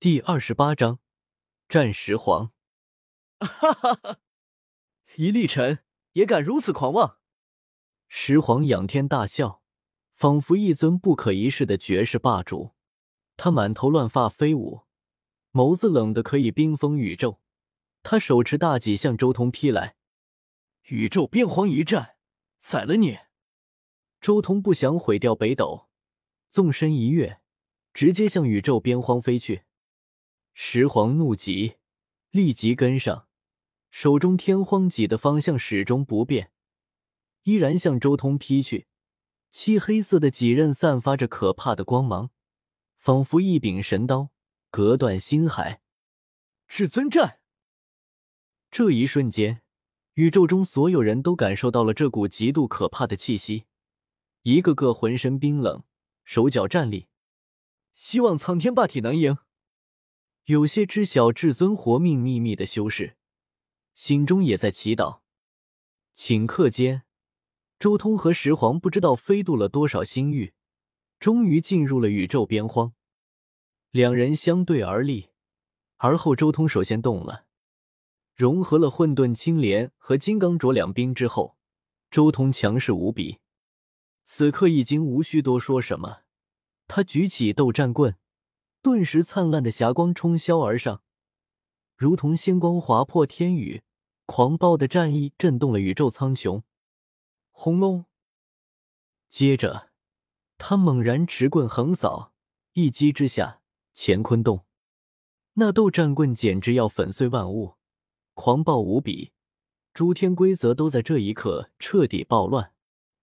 第二十八章，战石皇。哈哈哈！一粒尘也敢如此狂妄？石皇仰天大笑，仿佛一尊不可一世的绝世霸主。他满头乱发飞舞，眸子冷得可以冰封宇宙。他手持大戟向周通劈来，宇宙边荒一战，宰了你！周通不想毁掉北斗，纵身一跃，直接向宇宙边荒飞去。石皇怒极，立即跟上，手中天荒戟的方向始终不变，依然向周通劈去。漆黑色的戟刃散发着可怕的光芒，仿佛一柄神刀，隔断星海。至尊战！这一瞬间，宇宙中所有人都感受到了这股极度可怕的气息，一个个浑身冰冷，手脚战栗。希望苍天霸体能赢。有些知晓至尊活命秘密的修士，心中也在祈祷。顷刻间，周通和石皇不知道飞渡了多少星域，终于进入了宇宙边荒。两人相对而立，而后周通首先动了，融合了混沌青莲和金刚镯两兵之后，周通强势无比。此刻已经无需多说什么，他举起斗战棍。顿时，灿烂的霞光冲霄而上，如同星光划破天宇，狂暴的战意震动了宇宙苍穹。轰隆！接着，他猛然持棍横扫，一击之下，乾坤动。那斗战棍简直要粉碎万物，狂暴无比，诸天规则都在这一刻彻底暴乱。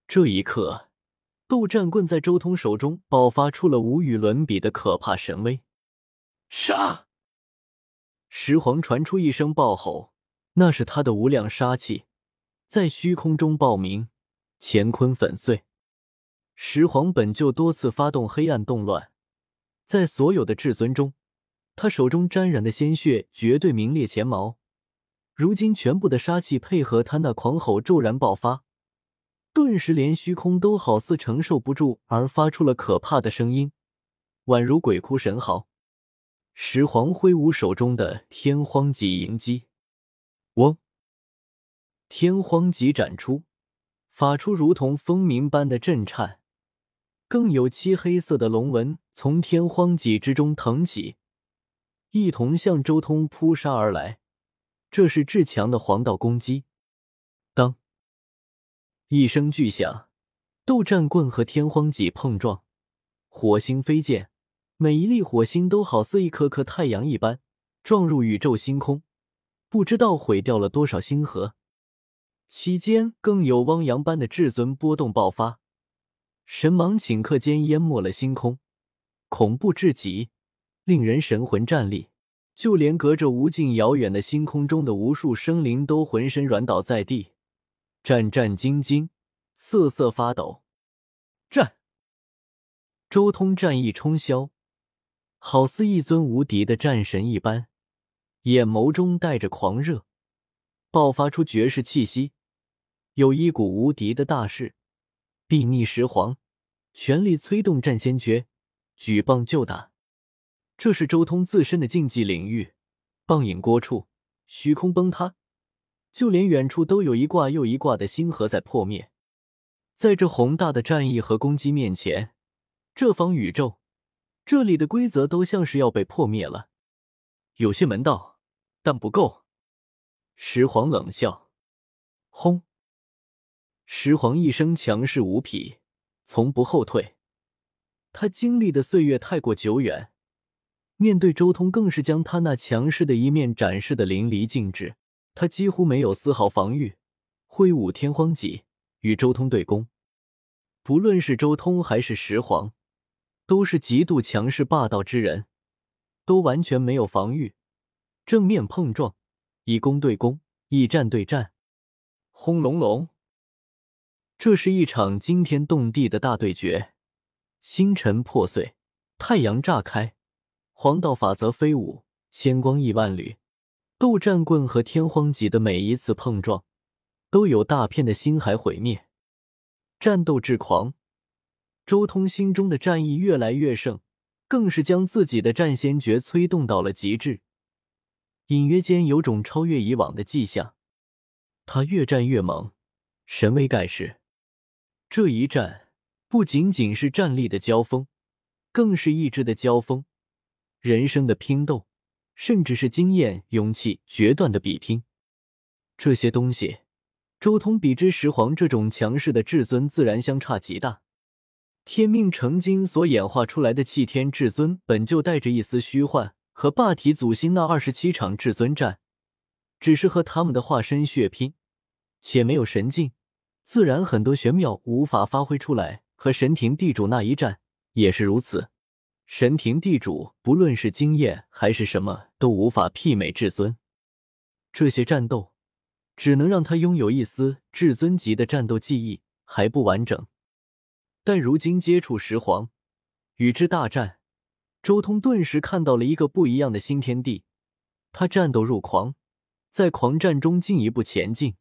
这一刻。斗战棍在周通手中爆发出了无与伦比的可怕神威。杀！石皇传出一声暴吼，那是他的无量杀气在虚空中爆鸣，乾坤粉碎。石皇本就多次发动黑暗动乱，在所有的至尊中，他手中沾染的鲜血绝对名列前茅。如今全部的杀气配合他那狂吼骤然爆发。顿时，连虚空都好似承受不住，而发出了可怕的声音，宛如鬼哭神嚎。石皇挥舞手中的天荒戟迎击，嗡！天荒戟斩出，发出如同风鸣般的震颤，更有漆黑色的龙纹从天荒戟之中腾起，一同向周通扑杀而来。这是至强的黄道攻击。一声巨响，斗战棍和天荒戟碰撞，火星飞溅，每一粒火星都好似一颗颗太阳一般撞入宇宙星空，不知道毁掉了多少星河。期间更有汪洋般的至尊波动爆发，神芒顷刻间淹没了星空，恐怖至极，令人神魂战栗。就连隔着无尽遥远的星空中的无数生灵都浑身软倒在地。战战兢兢，瑟瑟发抖。战！周通战意冲霄，好似一尊无敌的战神一般，眼眸中带着狂热，爆发出绝世气息，有一股无敌的大势，睥睨石皇，全力催动战仙诀，举棒就打。这是周通自身的禁忌领域，棒影过处，虚空崩塌。就连远处都有一挂又一挂的星河在破灭，在这宏大的战役和攻击面前，这方宇宙，这里的规则都像是要被破灭了。有些门道，但不够。石皇冷笑，轰！石皇一生强势无匹，从不后退。他经历的岁月太过久远，面对周通更是将他那强势的一面展示的淋漓尽致。他几乎没有丝毫防御，挥舞天荒戟与周通对攻。不论是周通还是石皇，都是极度强势霸道之人，都完全没有防御，正面碰撞，以攻对攻，以战对战。轰隆隆！这是一场惊天动地的大对决，星辰破碎，太阳炸开，黄道法则飞舞，仙光亿万缕。斗战棍和天荒戟的每一次碰撞，都有大片的星海毁灭。战斗至狂，周通心中的战意越来越盛，更是将自己的战仙诀催动到了极致，隐约间有种超越以往的迹象。他越战越猛，神威盖世。这一战不仅仅是战力的交锋，更是意志的交锋，人生的拼斗，甚至是经验、勇气、决断的比拼。这些东西，周通比之石皇这种强势的至尊自然相差极大。天命成精所演化出来的弃天至尊，本就带着一丝虚幻，和霸体祖星那二十七场至尊战，只是和他们的化身血拼，且没有神境，自然很多玄妙无法发挥出来。和神庭地主那一战也是如此，神庭地主不论是经验还是什么，都无法媲美至尊。这些战斗只能让他拥有一丝至尊级的战斗记忆，还不完整。但如今接触石皇，与之大战，周通顿时看到了一个不一样的新天地。他战斗入狂，在狂战中进一步前进。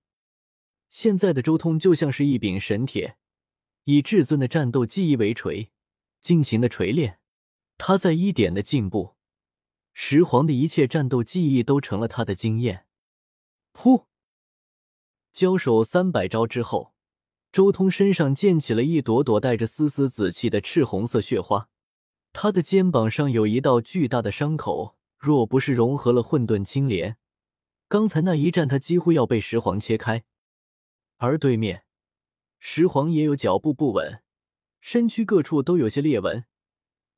现在的周通就像是一柄神铁，以至尊的战斗记忆为锤，尽情的锤炼。他在一点的进步，石皇的一切战斗记忆都成了他的经验。噗！交手三百招之后。周通身上溅起了一朵朵带着丝丝紫气的赤红色血花，他的肩膀上有一道巨大的伤口，若不是融合了混沌青莲，刚才那一战他几乎要被石皇切开。而对面，石皇也有脚步不稳，身躯各处都有些裂纹，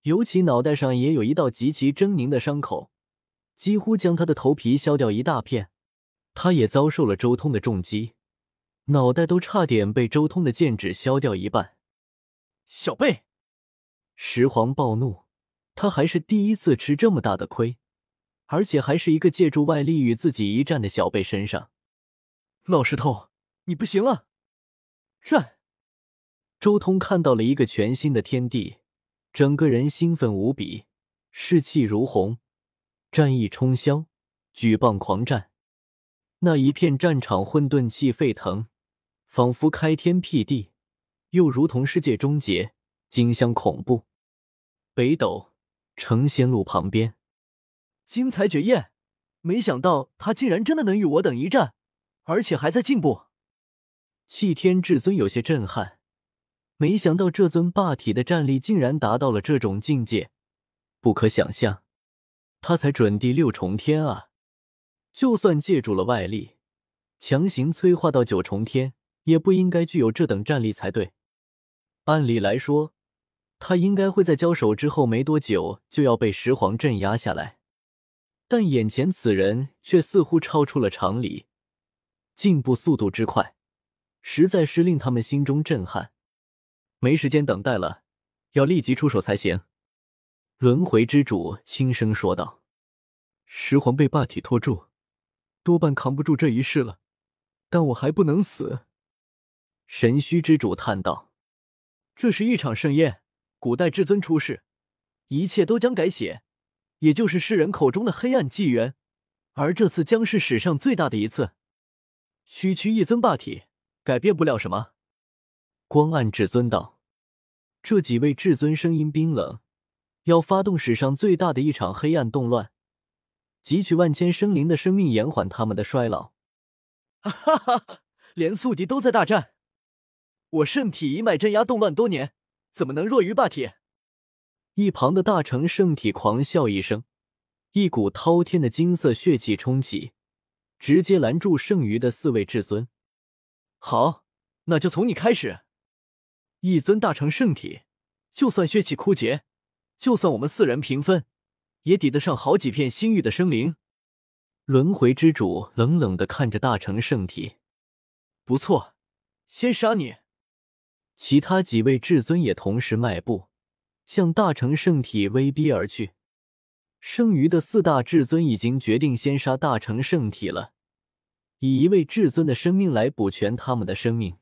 尤其脑袋上也有一道极其狰狞的伤口，几乎将他的头皮削掉一大片。他也遭受了周通的重击。脑袋都差点被周通的剑指削掉一半。小贝，石皇暴怒，他还是第一次吃这么大的亏，而且还是一个借助外力与自己一战的小贝身上。老石头，你不行了！战！周通看到了一个全新的天地，整个人兴奋无比，士气如虹，战意冲霄，举棒狂战。那一片战场混沌气沸腾。仿佛开天辟地，又如同世界终结，景象恐怖。北斗成仙路旁边，精彩绝艳！没想到他竟然真的能与我等一战，而且还在进步。弃天至尊有些震撼，没想到这尊霸体的战力竟然达到了这种境界，不可想象。他才准第六重天啊，就算借助了外力，强行催化到九重天。也不应该具有这等战力才对。按理来说，他应该会在交手之后没多久就要被石皇镇压下来，但眼前此人却似乎超出了常理，进步速度之快，实在是令他们心中震撼。没时间等待了，要立即出手才行。轮回之主轻声说道：“石皇被霸体拖住，多半扛不住这一世了，但我还不能死。”神虚之主叹道：“这是一场盛宴，古代至尊出世，一切都将改写，也就是世人口中的黑暗纪元。而这次将是史上最大的一次。区区一尊霸体，改变不了什么。”光暗至尊道：“这几位至尊声音冰冷，要发动史上最大的一场黑暗动乱，汲取万千生灵的生命，延缓他们的衰老。”哈哈哈，连宿敌都在大战。我圣体一脉镇压动乱多年，怎么能弱于霸体？一旁的大成圣体狂笑一声，一股滔天的金色血气冲起，直接拦住剩余的四位至尊。好，那就从你开始。一尊大成圣体，就算血气枯竭，就算我们四人平分，也抵得上好几片星域的生灵。轮回之主冷冷的看着大成圣体，不错，先杀你。其他几位至尊也同时迈步，向大成圣体威逼而去。剩余的四大至尊已经决定先杀大成圣体了，以一位至尊的生命来补全他们的生命。